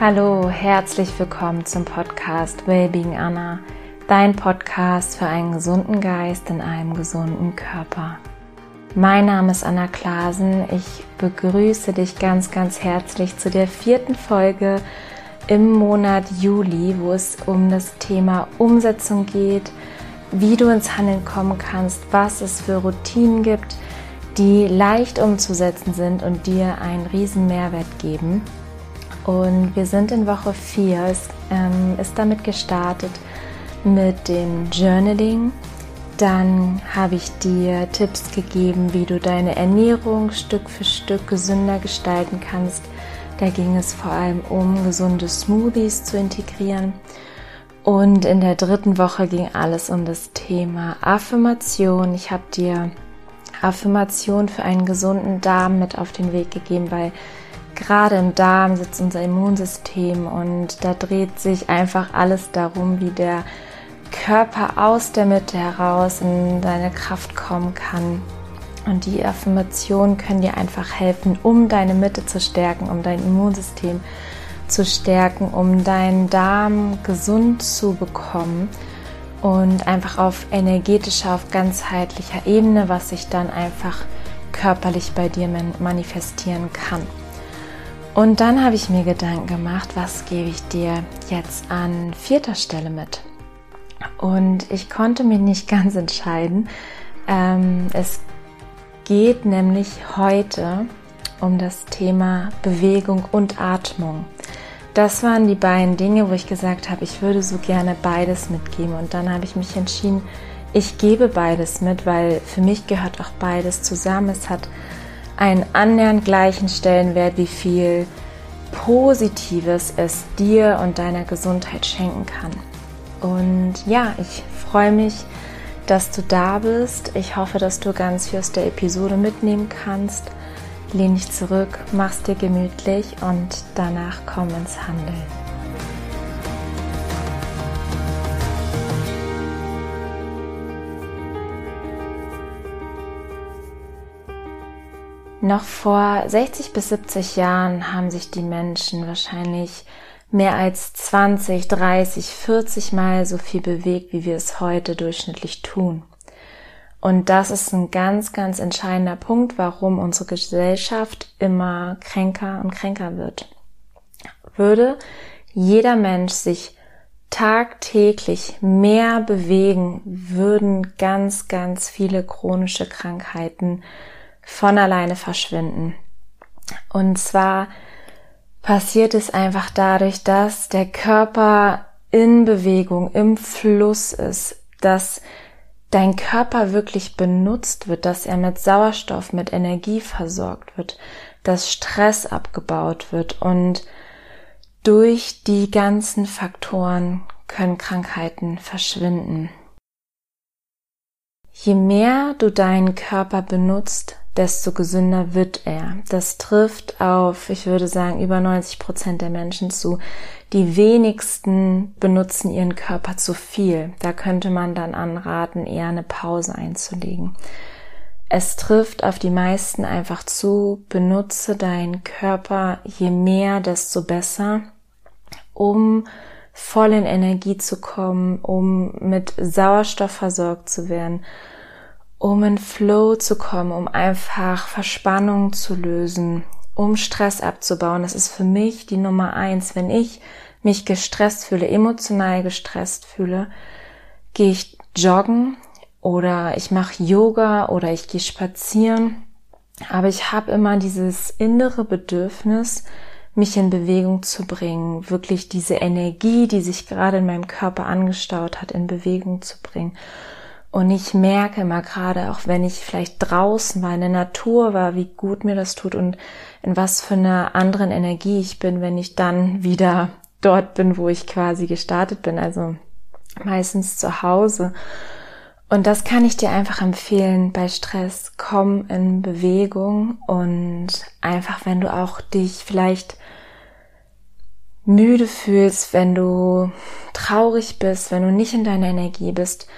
Hallo, herzlich willkommen zum Podcast Wellbeing Anna, dein Podcast für einen gesunden Geist in einem gesunden Körper. Mein Name ist Anna Klasen. Ich begrüße dich ganz, ganz herzlich zu der vierten Folge im Monat Juli, wo es um das Thema Umsetzung geht, wie du ins Handeln kommen kannst, was es für Routinen gibt, die leicht umzusetzen sind und dir einen riesen Mehrwert geben. Und wir sind in Woche 4. Es ähm, ist damit gestartet mit dem Journaling. Dann habe ich dir Tipps gegeben, wie du deine Ernährung Stück für Stück gesünder gestalten kannst. Da ging es vor allem um gesunde Smoothies zu integrieren. Und in der dritten Woche ging alles um das Thema Affirmation. Ich habe dir Affirmation für einen gesunden Darm mit auf den Weg gegeben, weil gerade im Darm sitzt unser Immunsystem und da dreht sich einfach alles darum, wie der Körper aus der Mitte heraus in seine Kraft kommen kann. Und die Affirmationen können dir einfach helfen, um deine Mitte zu stärken, um dein Immunsystem zu stärken, um deinen Darm gesund zu bekommen und einfach auf energetischer, auf ganzheitlicher Ebene, was sich dann einfach körperlich bei dir manifestieren kann. Und dann habe ich mir Gedanken gemacht, was gebe ich dir jetzt an vierter Stelle mit? Und ich konnte mich nicht ganz entscheiden. Ähm, es geht nämlich heute um das Thema Bewegung und Atmung. Das waren die beiden Dinge, wo ich gesagt habe, ich würde so gerne beides mitgeben. Und dann habe ich mich entschieden, ich gebe beides mit, weil für mich gehört auch beides zusammen. Es hat einen annähernd gleichen Stellenwert, wie viel Positives es dir und deiner Gesundheit schenken kann. Und ja, ich freue mich, dass du da bist. Ich hoffe, dass du ganz viel aus der Episode mitnehmen kannst. Lehn dich zurück, mach's dir gemütlich und danach komm ins Handeln. Noch vor 60 bis 70 Jahren haben sich die Menschen wahrscheinlich mehr als 20, 30, 40 Mal so viel bewegt, wie wir es heute durchschnittlich tun. Und das ist ein ganz, ganz entscheidender Punkt, warum unsere Gesellschaft immer kränker und kränker wird. Würde jeder Mensch sich tagtäglich mehr bewegen, würden ganz, ganz viele chronische Krankheiten von alleine verschwinden. Und zwar passiert es einfach dadurch, dass der Körper in Bewegung, im Fluss ist, dass dein Körper wirklich benutzt wird, dass er mit Sauerstoff, mit Energie versorgt wird, dass Stress abgebaut wird und durch die ganzen Faktoren können Krankheiten verschwinden. Je mehr du deinen Körper benutzt, desto gesünder wird er. Das trifft auf, ich würde sagen, über 90 Prozent der Menschen zu. Die wenigsten benutzen ihren Körper zu viel. Da könnte man dann anraten, eher eine Pause einzulegen. Es trifft auf die meisten einfach zu, benutze deinen Körper je mehr, desto besser, um voll in Energie zu kommen, um mit Sauerstoff versorgt zu werden, um in Flow zu kommen, um einfach Verspannung zu lösen, um Stress abzubauen. Das ist für mich die Nummer eins. Wenn ich mich gestresst fühle, emotional gestresst fühle, gehe ich joggen oder ich mache Yoga oder ich gehe spazieren. Aber ich habe immer dieses innere Bedürfnis, mich in Bewegung zu bringen, wirklich diese Energie, die sich gerade in meinem Körper angestaut hat, in Bewegung zu bringen. Und ich merke immer gerade, auch wenn ich vielleicht draußen war, in der Natur war, wie gut mir das tut und in was für einer anderen Energie ich bin, wenn ich dann wieder dort bin, wo ich quasi gestartet bin, also meistens zu Hause. Und das kann ich dir einfach empfehlen bei Stress. Komm in Bewegung und einfach, wenn du auch dich vielleicht müde fühlst, wenn du traurig bist, wenn du nicht in deiner Energie bist,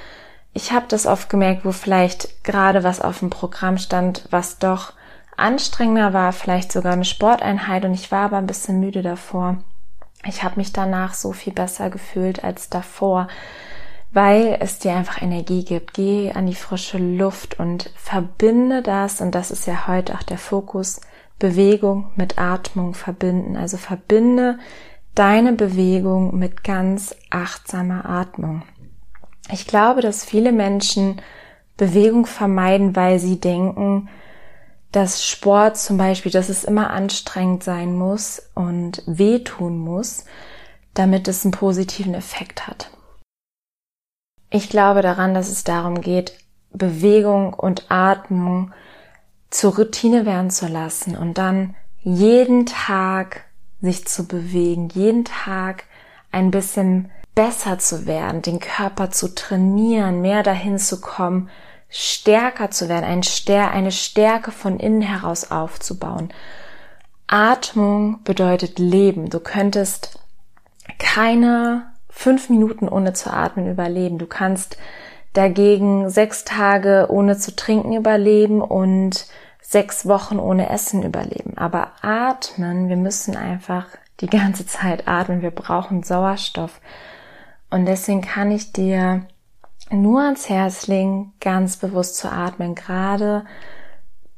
ich habe das oft gemerkt, wo vielleicht gerade was auf dem Programm stand, was doch anstrengender war, vielleicht sogar eine Sporteinheit und ich war aber ein bisschen müde davor. Ich habe mich danach so viel besser gefühlt als davor, weil es dir einfach Energie gibt. Geh an die frische Luft und verbinde das, und das ist ja heute auch der Fokus, Bewegung mit Atmung verbinden. Also verbinde deine Bewegung mit ganz achtsamer Atmung. Ich glaube, dass viele Menschen Bewegung vermeiden, weil sie denken, dass Sport zum Beispiel, dass es immer anstrengend sein muss und wehtun muss, damit es einen positiven Effekt hat. Ich glaube daran, dass es darum geht, Bewegung und Atmung zur Routine werden zu lassen und dann jeden Tag sich zu bewegen, jeden Tag ein bisschen besser zu werden, den Körper zu trainieren, mehr dahin zu kommen, stärker zu werden, ein Stär eine Stärke von innen heraus aufzubauen. Atmung bedeutet Leben. Du könntest keine fünf Minuten ohne zu atmen überleben. Du kannst dagegen sechs Tage ohne zu trinken überleben und sechs Wochen ohne Essen überleben. Aber atmen, wir müssen einfach die ganze Zeit atmen. Wir brauchen Sauerstoff. Und deswegen kann ich dir nur ans Herz legen, ganz bewusst zu atmen, gerade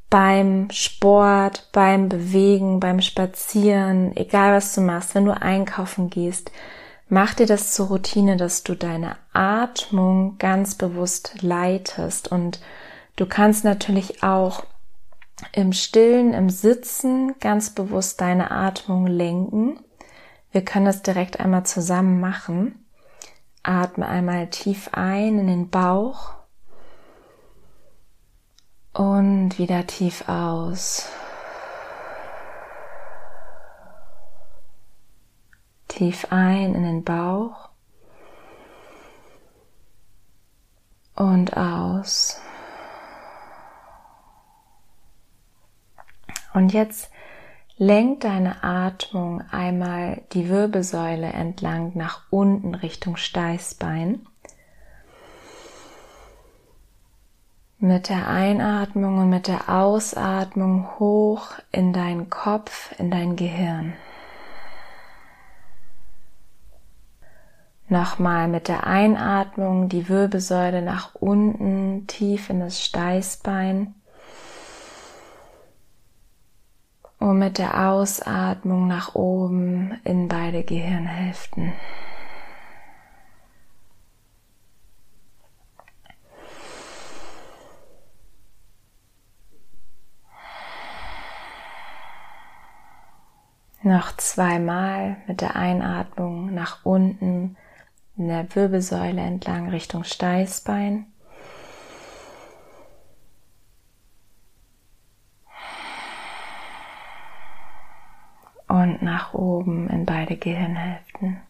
beim Sport, beim Bewegen, beim Spazieren, egal was du machst, wenn du einkaufen gehst, mach dir das zur Routine, dass du deine Atmung ganz bewusst leitest und du kannst natürlich auch im Stillen, im Sitzen ganz bewusst deine Atmung lenken. Wir können das direkt einmal zusammen machen. Atme einmal tief ein in den Bauch und wieder tief aus. Tief ein in den Bauch und aus. Und jetzt Lenk deine Atmung einmal die Wirbelsäule entlang nach unten Richtung Steißbein. Mit der Einatmung und mit der Ausatmung hoch in deinen Kopf, in dein Gehirn. Nochmal mit der Einatmung die Wirbelsäule nach unten, tief in das Steißbein. Und mit der Ausatmung nach oben in beide Gehirnhälften. Noch zweimal mit der Einatmung nach unten in der Wirbelsäule entlang Richtung Steißbein. und nach oben in beide Gehirnhälften.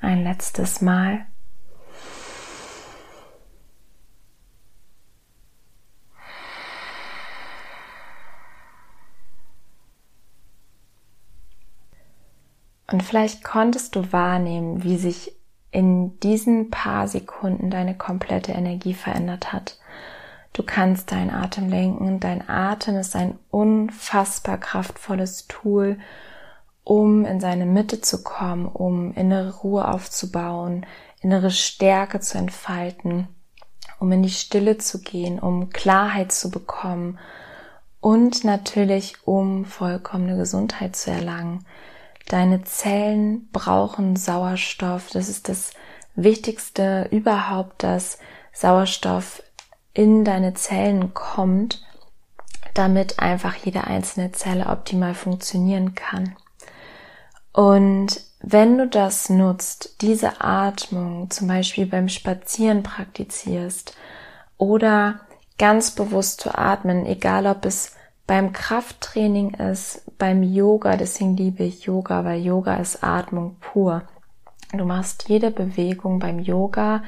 Ein letztes Mal. Und vielleicht konntest du wahrnehmen, wie sich in diesen paar Sekunden deine komplette Energie verändert hat. Du kannst deinen Atem lenken. Dein Atem ist ein unfassbar kraftvolles Tool, um in seine Mitte zu kommen, um innere Ruhe aufzubauen, innere Stärke zu entfalten, um in die Stille zu gehen, um Klarheit zu bekommen und natürlich um vollkommene Gesundheit zu erlangen. Deine Zellen brauchen Sauerstoff. Das ist das Wichtigste überhaupt, dass Sauerstoff in deine Zellen kommt, damit einfach jede einzelne Zelle optimal funktionieren kann. Und wenn du das nutzt, diese Atmung zum Beispiel beim Spazieren praktizierst oder ganz bewusst zu atmen, egal ob es beim Krafttraining ist, beim Yoga, deswegen liebe ich Yoga, weil Yoga ist Atmung pur. Du machst jede Bewegung beim Yoga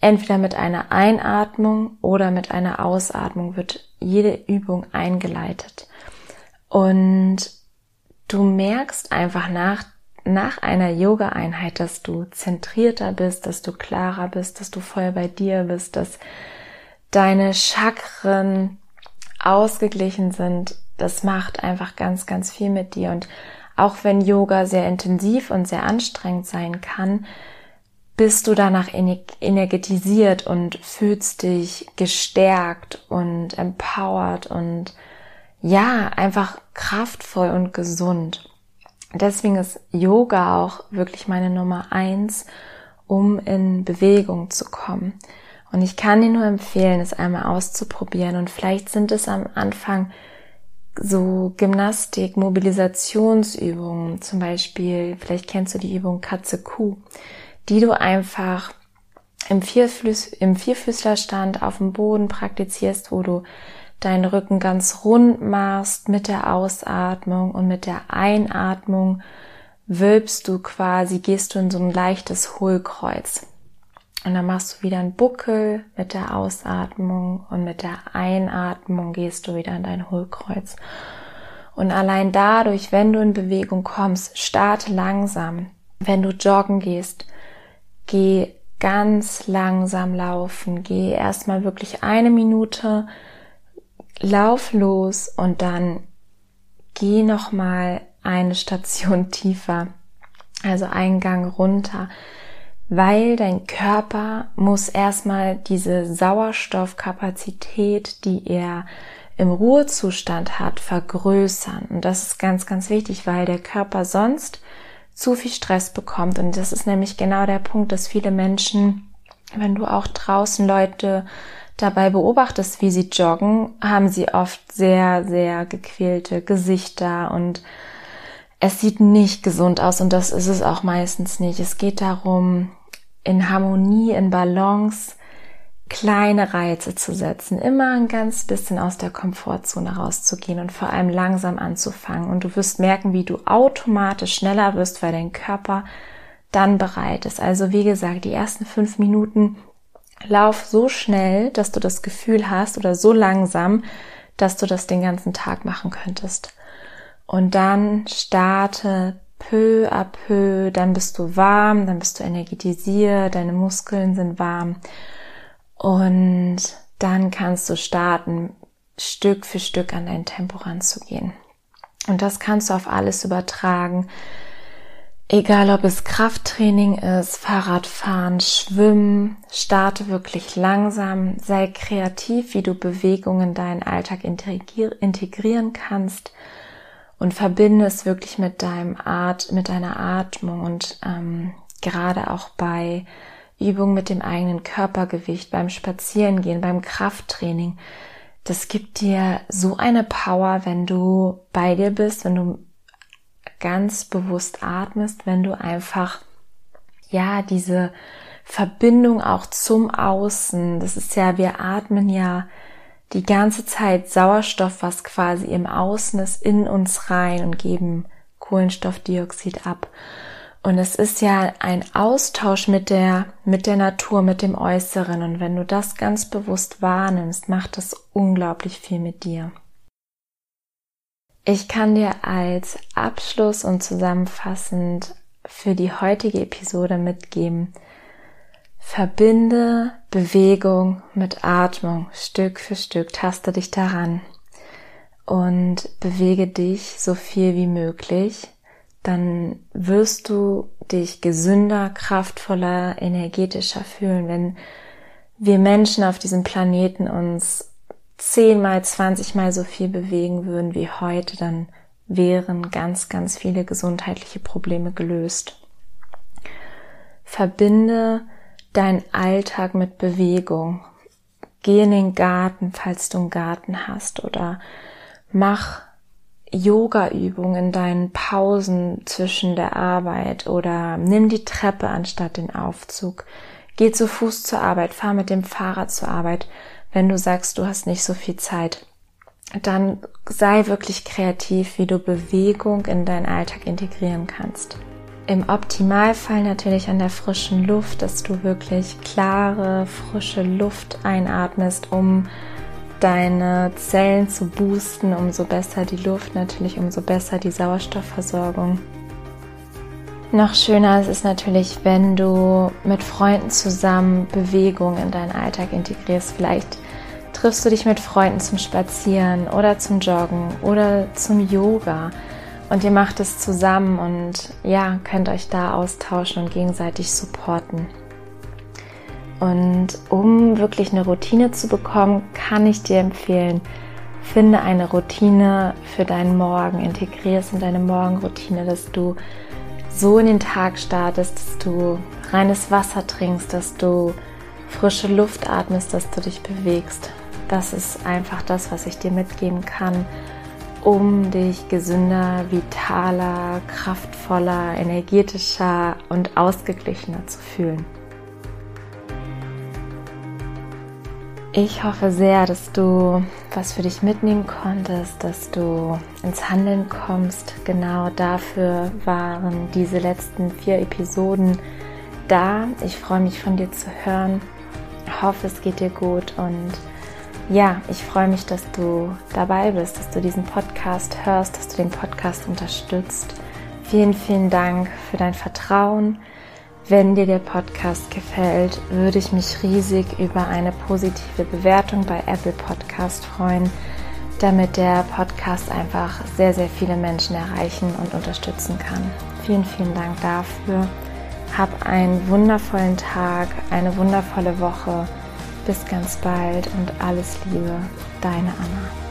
entweder mit einer Einatmung oder mit einer Ausatmung wird jede Übung eingeleitet. Und du merkst einfach nach, nach einer Yoga-Einheit, dass du zentrierter bist, dass du klarer bist, dass du voll bei dir bist, dass deine Chakren ausgeglichen sind. Das macht einfach ganz, ganz viel mit dir. Und auch wenn Yoga sehr intensiv und sehr anstrengend sein kann, bist du danach energetisiert und fühlst dich gestärkt und empowered und ja, einfach kraftvoll und gesund. Deswegen ist Yoga auch wirklich meine Nummer eins, um in Bewegung zu kommen. Und ich kann dir nur empfehlen, es einmal auszuprobieren. Und vielleicht sind es am Anfang so Gymnastik, Mobilisationsübungen, zum Beispiel, vielleicht kennst du die Übung Katze-Kuh, die du einfach im, Vierfüß, im Vierfüßlerstand auf dem Boden praktizierst, wo du deinen Rücken ganz rund machst mit der Ausatmung und mit der Einatmung wölbst du quasi, gehst du in so ein leichtes Hohlkreuz. Und dann machst du wieder einen Buckel mit der Ausatmung und mit der Einatmung gehst du wieder in dein Hohlkreuz. Und allein dadurch, wenn du in Bewegung kommst, starte langsam. Wenn du joggen gehst, geh ganz langsam laufen. Geh erstmal wirklich eine Minute, lauf los und dann geh nochmal eine Station tiefer. Also einen Gang runter weil dein Körper muss erstmal diese Sauerstoffkapazität, die er im Ruhezustand hat, vergrößern. Und das ist ganz, ganz wichtig, weil der Körper sonst zu viel Stress bekommt. Und das ist nämlich genau der Punkt, dass viele Menschen, wenn du auch draußen Leute dabei beobachtest, wie sie joggen, haben sie oft sehr, sehr gequälte Gesichter und es sieht nicht gesund aus und das ist es auch meistens nicht. Es geht darum, in Harmonie, in Balance kleine Reize zu setzen, immer ein ganz bisschen aus der Komfortzone rauszugehen und vor allem langsam anzufangen. Und du wirst merken, wie du automatisch schneller wirst, weil dein Körper dann bereit ist. Also wie gesagt, die ersten fünf Minuten lauf so schnell, dass du das Gefühl hast oder so langsam, dass du das den ganzen Tag machen könntest. Und dann starte peu à peu, dann bist du warm, dann bist du energetisiert, deine Muskeln sind warm und dann kannst du starten, Stück für Stück an dein Tempo ranzugehen. Und das kannst du auf alles übertragen. Egal ob es Krafttraining ist, Fahrradfahren, Schwimmen, starte wirklich langsam, sei kreativ, wie du Bewegungen in deinen Alltag integrieren kannst und verbinde es wirklich mit deinem Art, mit deiner Atmung und ähm, gerade auch bei Übungen mit dem eigenen Körpergewicht, beim Spazierengehen, beim Krafttraining. Das gibt dir so eine Power, wenn du bei dir bist, wenn du ganz bewusst atmest, wenn du einfach, ja, diese Verbindung auch zum Außen, das ist ja, wir atmen ja die ganze Zeit Sauerstoff, was quasi im Außen ist, in uns rein und geben Kohlenstoffdioxid ab. Und es ist ja ein Austausch mit der, mit der Natur, mit dem Äußeren. Und wenn du das ganz bewusst wahrnimmst, macht das unglaublich viel mit dir. Ich kann dir als Abschluss und zusammenfassend für die heutige Episode mitgeben, Verbinde Bewegung mit Atmung Stück für Stück. Taste dich daran und bewege dich so viel wie möglich. Dann wirst du dich gesünder, kraftvoller, energetischer fühlen, wenn wir Menschen auf diesem Planeten uns zehnmal, zwanzigmal so viel bewegen würden wie heute, dann wären ganz, ganz viele gesundheitliche Probleme gelöst. Verbinde dein Alltag mit Bewegung. Geh in den Garten, falls du einen Garten hast oder mach Yoga-Übungen in deinen Pausen zwischen der Arbeit oder nimm die Treppe anstatt den Aufzug. Geh zu Fuß zur Arbeit, fahr mit dem Fahrrad zur Arbeit, wenn du sagst, du hast nicht so viel Zeit. Dann sei wirklich kreativ, wie du Bewegung in deinen Alltag integrieren kannst. Im Optimalfall natürlich an der frischen Luft, dass du wirklich klare, frische Luft einatmest, um deine Zellen zu boosten. Umso besser die Luft natürlich, umso besser die Sauerstoffversorgung. Noch schöner ist es natürlich, wenn du mit Freunden zusammen Bewegung in deinen Alltag integrierst. Vielleicht triffst du dich mit Freunden zum Spazieren oder zum Joggen oder zum Yoga und ihr macht es zusammen und ja, könnt euch da austauschen und gegenseitig supporten. Und um wirklich eine Routine zu bekommen, kann ich dir empfehlen, finde eine Routine für deinen Morgen, integriere es in deine Morgenroutine, dass du so in den Tag startest, dass du reines Wasser trinkst, dass du frische Luft atmest, dass du dich bewegst. Das ist einfach das, was ich dir mitgeben kann, um dich gesünder, vitaler, kraftvoller, energetischer und ausgeglichener zu fühlen. Ich hoffe sehr, dass du was für dich mitnehmen konntest, dass du ins Handeln kommst. Genau dafür waren diese letzten vier Episoden da. Ich freue mich von dir zu hören. Ich hoffe, es geht dir gut und ja, ich freue mich, dass du dabei bist, dass du diesen Podcast hörst, dass du den Podcast unterstützt. Vielen, vielen Dank für dein Vertrauen wenn dir der Podcast gefällt, würde ich mich riesig über eine positive Bewertung bei Apple Podcast freuen, damit der Podcast einfach sehr, sehr viele Menschen erreichen und unterstützen kann. Vielen, vielen Dank dafür. Hab einen wundervollen Tag, eine wundervolle Woche. Bis ganz bald und alles Liebe, deine Anna.